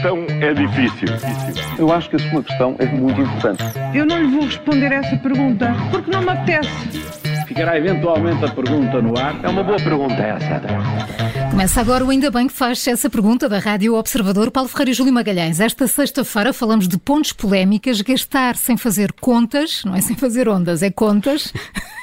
questão é difícil. Eu acho que a sua questão é muito importante. Eu não lhe vou responder essa pergunta porque não me apetece. Ficará eventualmente a pergunta no ar. É uma boa pergunta essa. Começa agora o Ainda Bem que faz essa pergunta da Rádio Observador Paulo Ferreira e Júlio Magalhães. Esta sexta-feira falamos de pontos polémicas, gastar sem fazer contas, não é sem fazer ondas, é contas,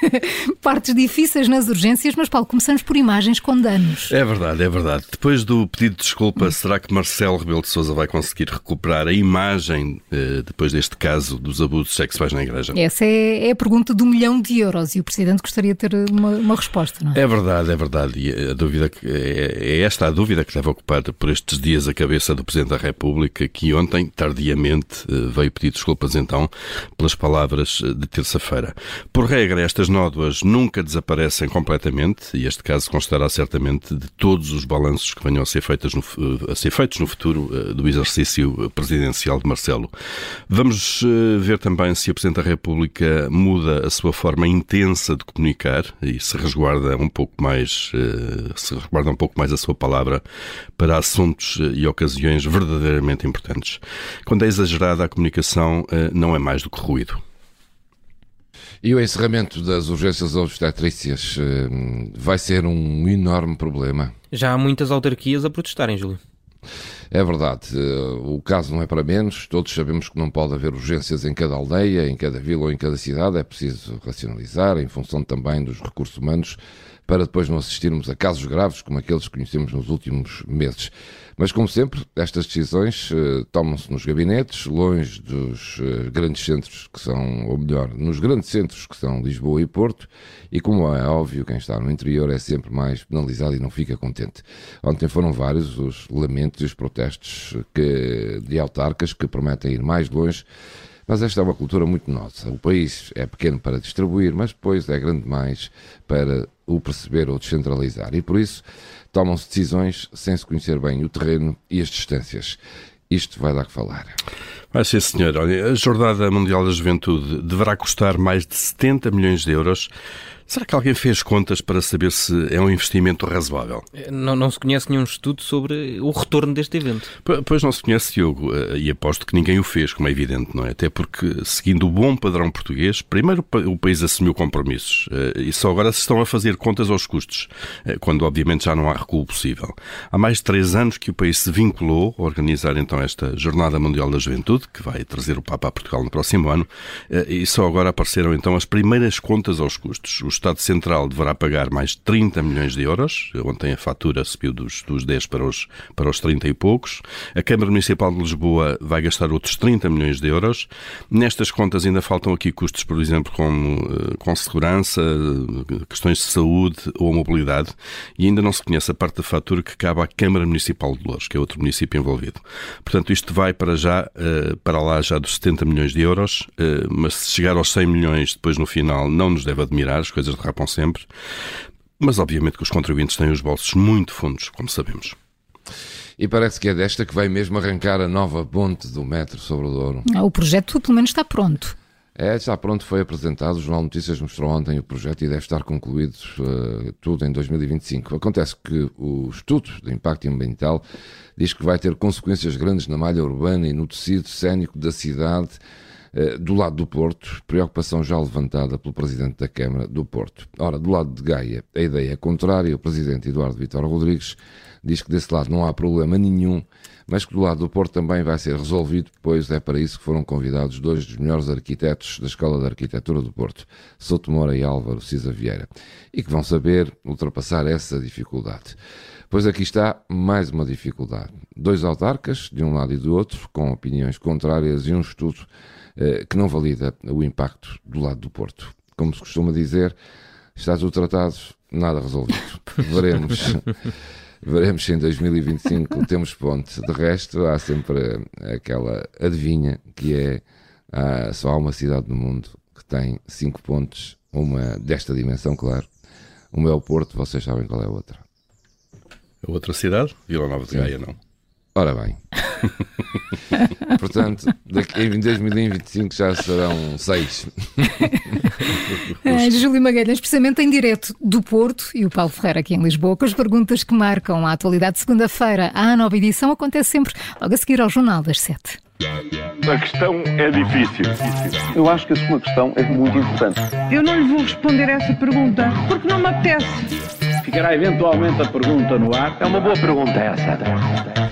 partes difíceis nas urgências, mas Paulo, começamos por imagens com danos. É verdade, é verdade. Depois do pedido de desculpa, será que Marcelo Rebelo de Sousa vai conseguir recuperar a imagem eh, depois deste caso dos abusos sexuais na Igreja? Essa é, é, a pergunta do milhão de euros e o Presidente gostaria de ter uma, uma resposta, não é? É verdade, é verdade. E a dúvida é é, é esta a dúvida que deve ocupar por estes dias a cabeça do Presidente da República, que ontem, tardiamente, eh, veio pedir desculpas então pelas palavras eh, de terça-feira. Por regra, estas nódoas nunca desaparecem completamente e este caso constará certamente de todos os balanços que venham a ser, feitos no, eh, a ser feitos no futuro do exercício presidencial de Marcelo. Vamos ver também se o Presidente da República muda a sua forma intensa de comunicar e se resguarda um pouco mais, se resguarda um pouco mais a sua palavra para assuntos eh, e ocasiões verdadeiramente importantes. Quando é exagerada a comunicação, eh, não é mais do que ruído. E o encerramento das urgências obstetrícias eh, vai ser um enorme problema. Já há muitas autarquias a protestarem, Júlio. É verdade, o caso não é para menos. Todos sabemos que não pode haver urgências em cada aldeia, em cada vila ou em cada cidade. É preciso racionalizar em função também dos recursos humanos para depois não assistirmos a casos graves como aqueles que conhecemos nos últimos meses. Mas, como sempre, estas decisões uh, tomam-se nos gabinetes, longe dos uh, grandes centros que são, ou melhor, nos grandes centros que são Lisboa e Porto, e como é óbvio, quem está no interior é sempre mais penalizado e não fica contente. Ontem foram vários os lamentos e os protestos que, de autarcas que prometem ir mais longe mas esta é uma cultura muito nossa. O país é pequeno para distribuir, mas depois é grande demais para o perceber ou descentralizar. E por isso tomam-se decisões sem se conhecer bem o terreno e as distâncias. Isto vai dar que falar. Vai ser, senhor. Olha, a Jornada Mundial da Juventude deverá custar mais de 70 milhões de euros Será que alguém fez contas para saber se é um investimento razoável? Eh, não, não se conhece nenhum estudo sobre o retorno deste evento. Pois não se conhece, Diogo, eh, e aposto que ninguém o fez, como é evidente, não é? Até porque, seguindo o bom padrão português, primeiro o país assumiu compromissos eh, e só agora se estão a fazer contas aos custos, quando obviamente já não há recuo possível. Há mais de três anos que o país se vinculou a organizar então esta Jornada Mundial da Juventude, que vai trazer o Papa a Portugal no próximo ano, e só agora apareceram então as primeiras contas aos custos. Os Estado Central deverá pagar mais 30 milhões de euros. Ontem a fatura subiu dos, dos 10 para os, para os 30 e poucos. A Câmara Municipal de Lisboa vai gastar outros 30 milhões de euros. Nestas contas ainda faltam aqui custos, por exemplo, como eh, com segurança, questões de saúde ou mobilidade. E ainda não se conhece a parte da fatura que cabe à Câmara Municipal de Louros, que é outro município envolvido. Portanto, isto vai para já, eh, para lá já dos 70 milhões de euros, eh, mas se chegar aos 100 milhões depois no final não nos deve admirar, as coisas derrapam sempre. Mas obviamente que os contribuintes têm os bolsos muito fundos, como sabemos. E parece que é desta que vai mesmo arrancar a nova ponte do metro sobre o Douro. Ah, o projeto pelo menos está pronto. É, está pronto, foi apresentado. O Jornal Notícias mostrou ontem o projeto e deve estar concluído uh, tudo em 2025. Acontece que o estudo de impacto ambiental diz que vai ter consequências grandes na malha urbana e no tecido cénico da cidade do lado do Porto, preocupação já levantada pelo Presidente da Câmara do Porto. Ora, do lado de Gaia, a ideia é contrária. O Presidente Eduardo Vitor Rodrigues diz que desse lado não há problema nenhum, mas que do lado do Porto também vai ser resolvido, pois é para isso que foram convidados dois dos melhores arquitetos da Escola de Arquitetura do Porto, Souto Moura e Álvaro Cisa Vieira, e que vão saber ultrapassar essa dificuldade. Pois aqui está mais uma dificuldade. Dois autarcas, de um lado e do outro, com opiniões contrárias e um estudo eh, que não valida o impacto do lado do Porto. Como se costuma dizer, está tudo tratado, nada resolvido. Veremos. Veremos se em 2025 temos ponte. De resto, há sempre aquela adivinha que é há, só há uma cidade no mundo que tem cinco pontos, uma desta dimensão, claro. Uma é o Porto, vocês sabem qual é a outra. A outra cidade? Vila Nova de Gaia, não. Ora bem. Portanto, daqui, em 2025 já serão seis. É, Júlio Magalhães, precisamente em direto do Porto e o Paulo Ferreira aqui em Lisboa, com as perguntas que marcam a atualidade de segunda-feira. A nova edição acontece sempre logo a seguir ao Jornal das Sete. A questão é difícil. Eu acho que a sua questão é muito importante. Eu não lhe vou responder essa pergunta porque não me apetece. Ficará eventualmente a pergunta no ar. É uma boa pergunta essa.